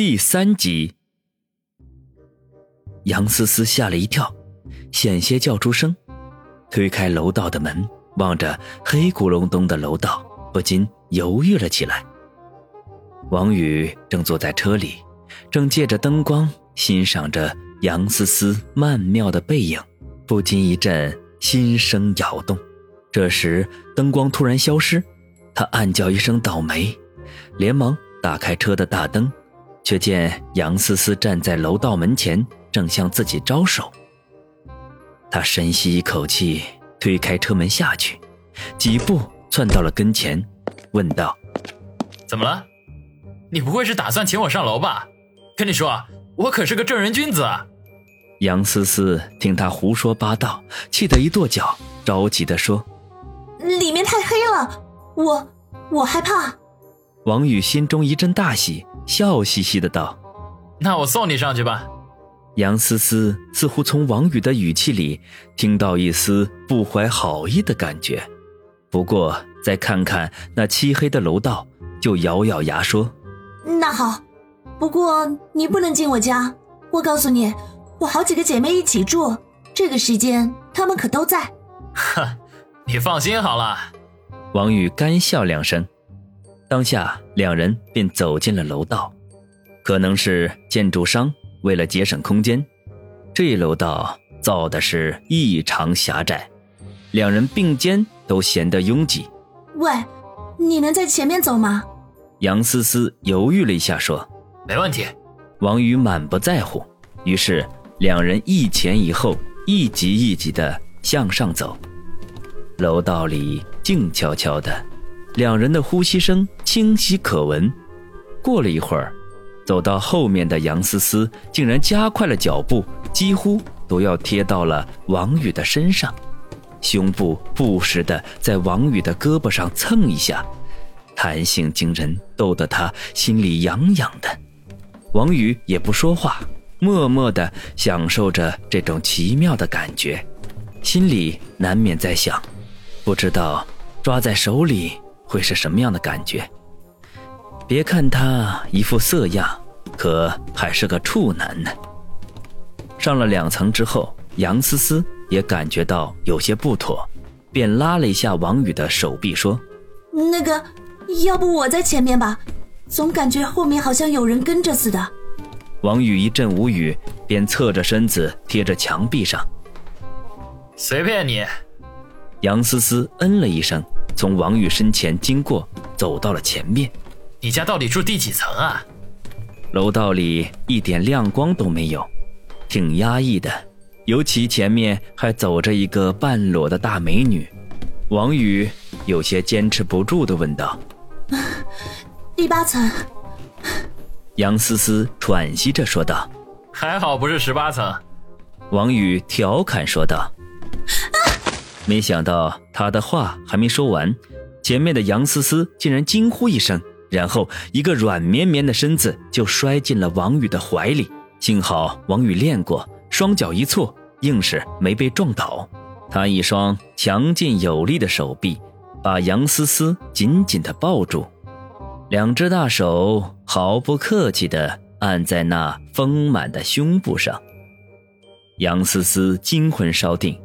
第三集，杨思思吓了一跳，险些叫出声，推开楼道的门，望着黑咕隆咚的楼道，不禁犹豫了起来。王宇正坐在车里，正借着灯光欣赏着杨思思曼妙的背影，不禁一阵心生摇动。这时，灯光突然消失，他暗叫一声倒霉，连忙打开车的大灯。却见杨思思站在楼道门前，正向自己招手。他深吸一口气，推开车门下去，几步窜到了跟前，问道：“怎么了？你不会是打算请我上楼吧？跟你说，我可是个正人君子。”杨思思听他胡说八道，气得一跺脚，着急地说：“里面太黑了，我我害怕。”王宇心中一阵大喜。笑嘻嘻的道：“那我送你上去吧。”杨思思似乎从王宇的语气里听到一丝不怀好意的感觉，不过再看看那漆黑的楼道，就咬咬牙说：“那好，不过你不能进我家。我告诉你，我好几个姐妹一起住，这个时间她们可都在。”哼，你放心好了。王宇干笑两声。当下，两人便走进了楼道。可能是建筑商为了节省空间，这楼道造的是异常狭窄，两人并肩都显得拥挤。喂，你能在前面走吗？杨思思犹豫了一下，说：“没问题。”王宇满不在乎，于是两人一前一后，一级一级的向上走。楼道里静悄悄的。两人的呼吸声清晰可闻。过了一会儿，走到后面的杨思思竟然加快了脚步，几乎都要贴到了王宇的身上，胸部不时的在王宇的胳膊上蹭一下，弹性惊人，逗得他心里痒痒的。王宇也不说话，默默的享受着这种奇妙的感觉，心里难免在想：不知道抓在手里。会是什么样的感觉？别看他一副色样，可还是个处男呢。上了两层之后，杨思思也感觉到有些不妥，便拉了一下王宇的手臂，说：“那个，要不我在前面吧，总感觉后面好像有人跟着似的。”王宇一阵无语，便侧着身子贴着墙壁上。随便你。杨思思嗯了一声。从王宇身前经过，走到了前面。你家到底住第几层啊？楼道里一点亮光都没有，挺压抑的。尤其前面还走着一个半裸的大美女。王宇有些坚持不住的问道：“第八层。”杨思思喘息着说道：“还好不是十八层。”王宇调侃说道。没想到他的话还没说完，前面的杨思思竟然惊呼一声，然后一个软绵绵的身子就摔进了王宇的怀里。幸好王宇练过，双脚一错，硬是没被撞倒。他一双强劲有力的手臂把杨思思紧紧地抱住，两只大手毫不客气地按在那丰满的胸部上。杨思思惊魂稍定。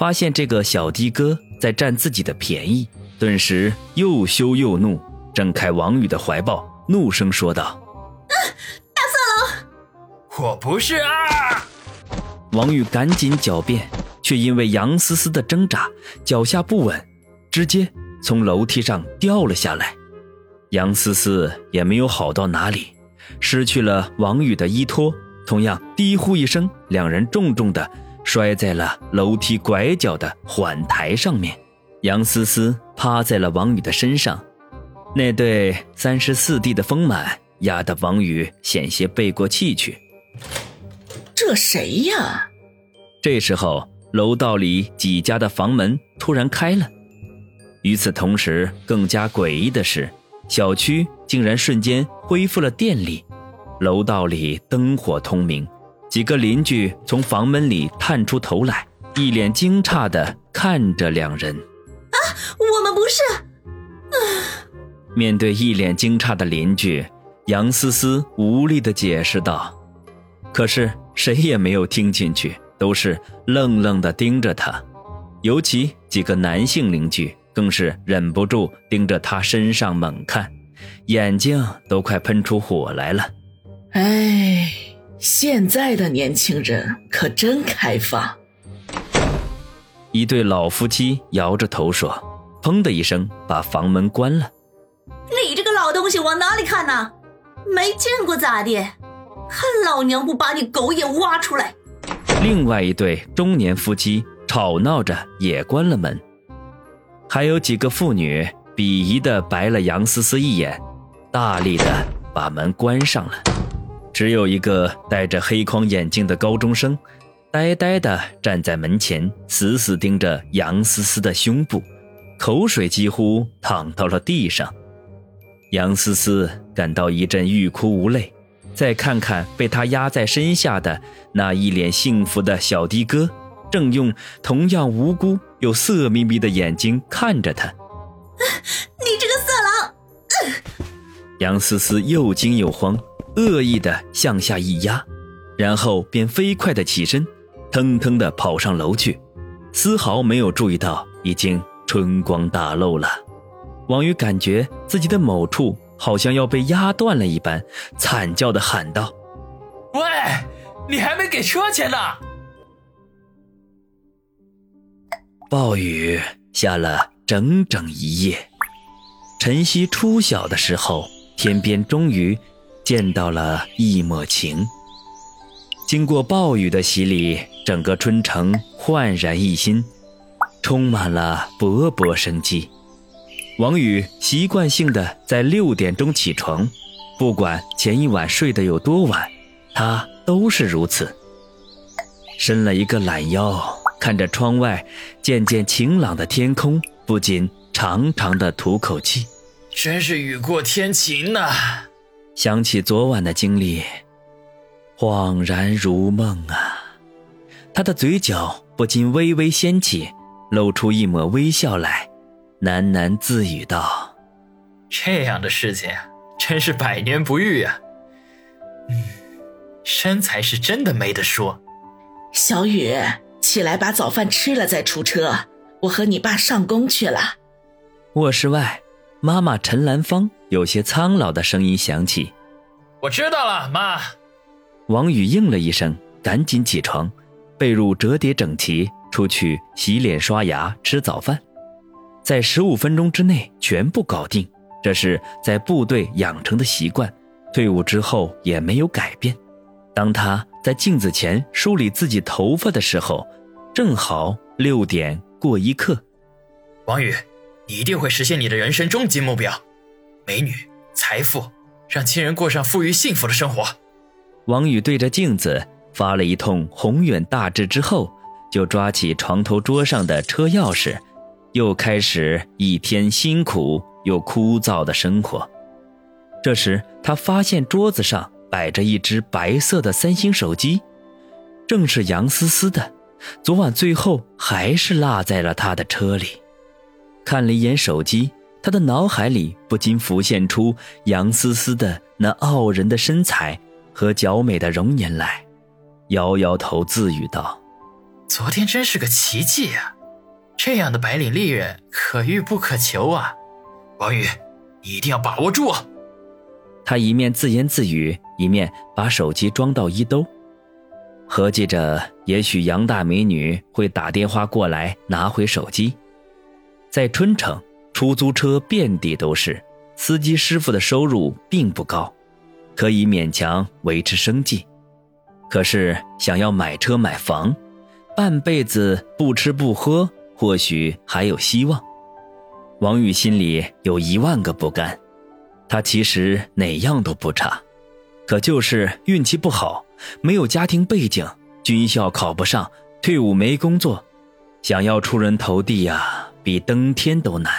发现这个小的哥在占自己的便宜，顿时又羞又怒，挣开王宇的怀抱，怒声说道：“大色狼，我不是啊！”王宇赶紧狡辩，却因为杨思思的挣扎，脚下不稳，直接从楼梯上掉了下来。杨思思也没有好到哪里，失去了王宇的依托，同样低呼一声，两人重重的。摔在了楼梯拐角的缓台上面，杨思思趴在了王宇的身上，那对三十四 D 的丰满压得王宇险些背过气去。这谁呀？这时候楼道里几家的房门突然开了，与此同时，更加诡异的是，小区竟然瞬间恢复了电力，楼道里灯火通明。几个邻居从房门里探出头来，一脸惊诧的看着两人。啊，我们不是。面对一脸惊诧的邻居，杨思思无力地解释道。可是谁也没有听进去，都是愣愣地盯着他。尤其几个男性邻居更是忍不住盯着他身上猛看，眼睛都快喷出火来了。哎，现在的年轻人可真开放。一对老夫妻摇着头说：“砰的一声，把房门关了。”你这个老东西往哪里看呢？没见过咋的？看老娘不把你狗眼挖出来！另外一对中年夫妻吵闹着也关了门，还有几个妇女鄙夷的白了杨思思一眼，大力的把门关上了。只有一个戴着黑框眼镜的高中生。呆呆地站在门前，死死盯着杨思思的胸部，口水几乎淌到了地上。杨思思感到一阵欲哭无泪，再看看被他压在身下的那一脸幸福的小的哥，正用同样无辜又色眯眯的眼睛看着他。你这个色狼！杨思思又惊又慌，恶意的向下一压，然后便飞快的起身。腾腾的跑上楼去，丝毫没有注意到已经春光大露了。王宇感觉自己的某处好像要被压断了一般，惨叫的喊道：“喂，你还没给车钱呢！”暴雨下了整整一夜，晨曦初晓的时候，天边终于见到了一抹晴。经过暴雨的洗礼，整个春城焕然一新，充满了勃勃生机。王宇习惯性的在六点钟起床，不管前一晚睡得有多晚，他都是如此。伸了一个懒腰，看着窗外渐渐晴朗的天空，不禁长长的吐口气：“真是雨过天晴呐！”想起昨晚的经历。恍然如梦啊！他的嘴角不禁微微掀起，露出一抹微笑来，喃喃自语道：“这样的事情真是百年不遇啊！嗯，身材是真的没得说。”小雨，起来把早饭吃了再出车，我和你爸上工去了。卧室外，妈妈陈兰芳有些苍老的声音响起：“我知道了，妈。”王宇应了一声，赶紧起床，被褥折叠整齐，出去洗脸刷牙，吃早饭，在十五分钟之内全部搞定。这是在部队养成的习惯，退伍之后也没有改变。当他在镜子前梳理自己头发的时候，正好六点过一刻。王宇，你一定会实现你的人生终极目标：美女、财富，让亲人过上富裕幸福的生活。王宇对着镜子发了一通宏远大志之后，就抓起床头桌上的车钥匙，又开始一天辛苦又枯燥的生活。这时，他发现桌子上摆着一只白色的三星手机，正是杨思思的。昨晚最后还是落在了他的车里。看了一眼手机，他的脑海里不禁浮现出杨思思的那傲人的身材。和娇美的容颜来，摇摇头自语道：“昨天真是个奇迹啊！这样的白领丽人可遇不可求啊！王宇，你一定要把握住。”他一面自言自语，一面把手机装到衣兜，合计着也许杨大美女会打电话过来拿回手机。在春城，出租车遍地都是，司机师傅的收入并不高。可以勉强维持生计，可是想要买车买房，半辈子不吃不喝，或许还有希望。王宇心里有一万个不甘，他其实哪样都不差，可就是运气不好，没有家庭背景，军校考不上，退伍没工作，想要出人头地呀，比登天都难。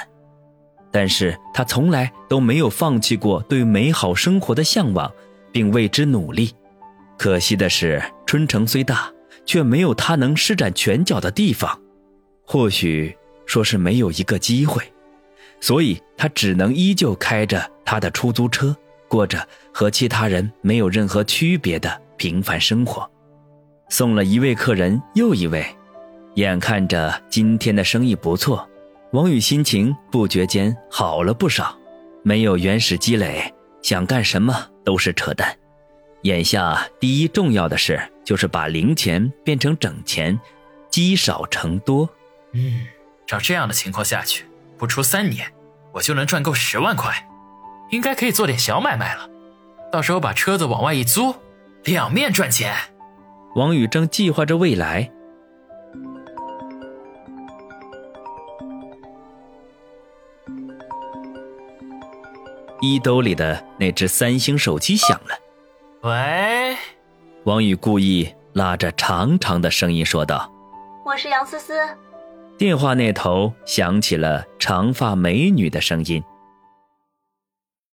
但是他从来都没有放弃过对美好生活的向往，并为之努力。可惜的是，春城虽大，却没有他能施展拳脚的地方。或许说是没有一个机会，所以他只能依旧开着他的出租车，过着和其他人没有任何区别的平凡生活。送了一位客人又一位，眼看着今天的生意不错，王宇心情不觉间好了不少。没有原始积累，想干什么都是扯淡。眼下第一重要的事就是把零钱变成整钱，积少成多。嗯，照这样的情况下去，不出三年，我就能赚够十万块，应该可以做点小买卖了。到时候把车子往外一租，两面赚钱。王宇正计划着未来，衣兜里的那只三星手机响了。喂，王宇故意拉着长长的声音说道：“我是杨思思。”电话那头响起了长发美女的声音。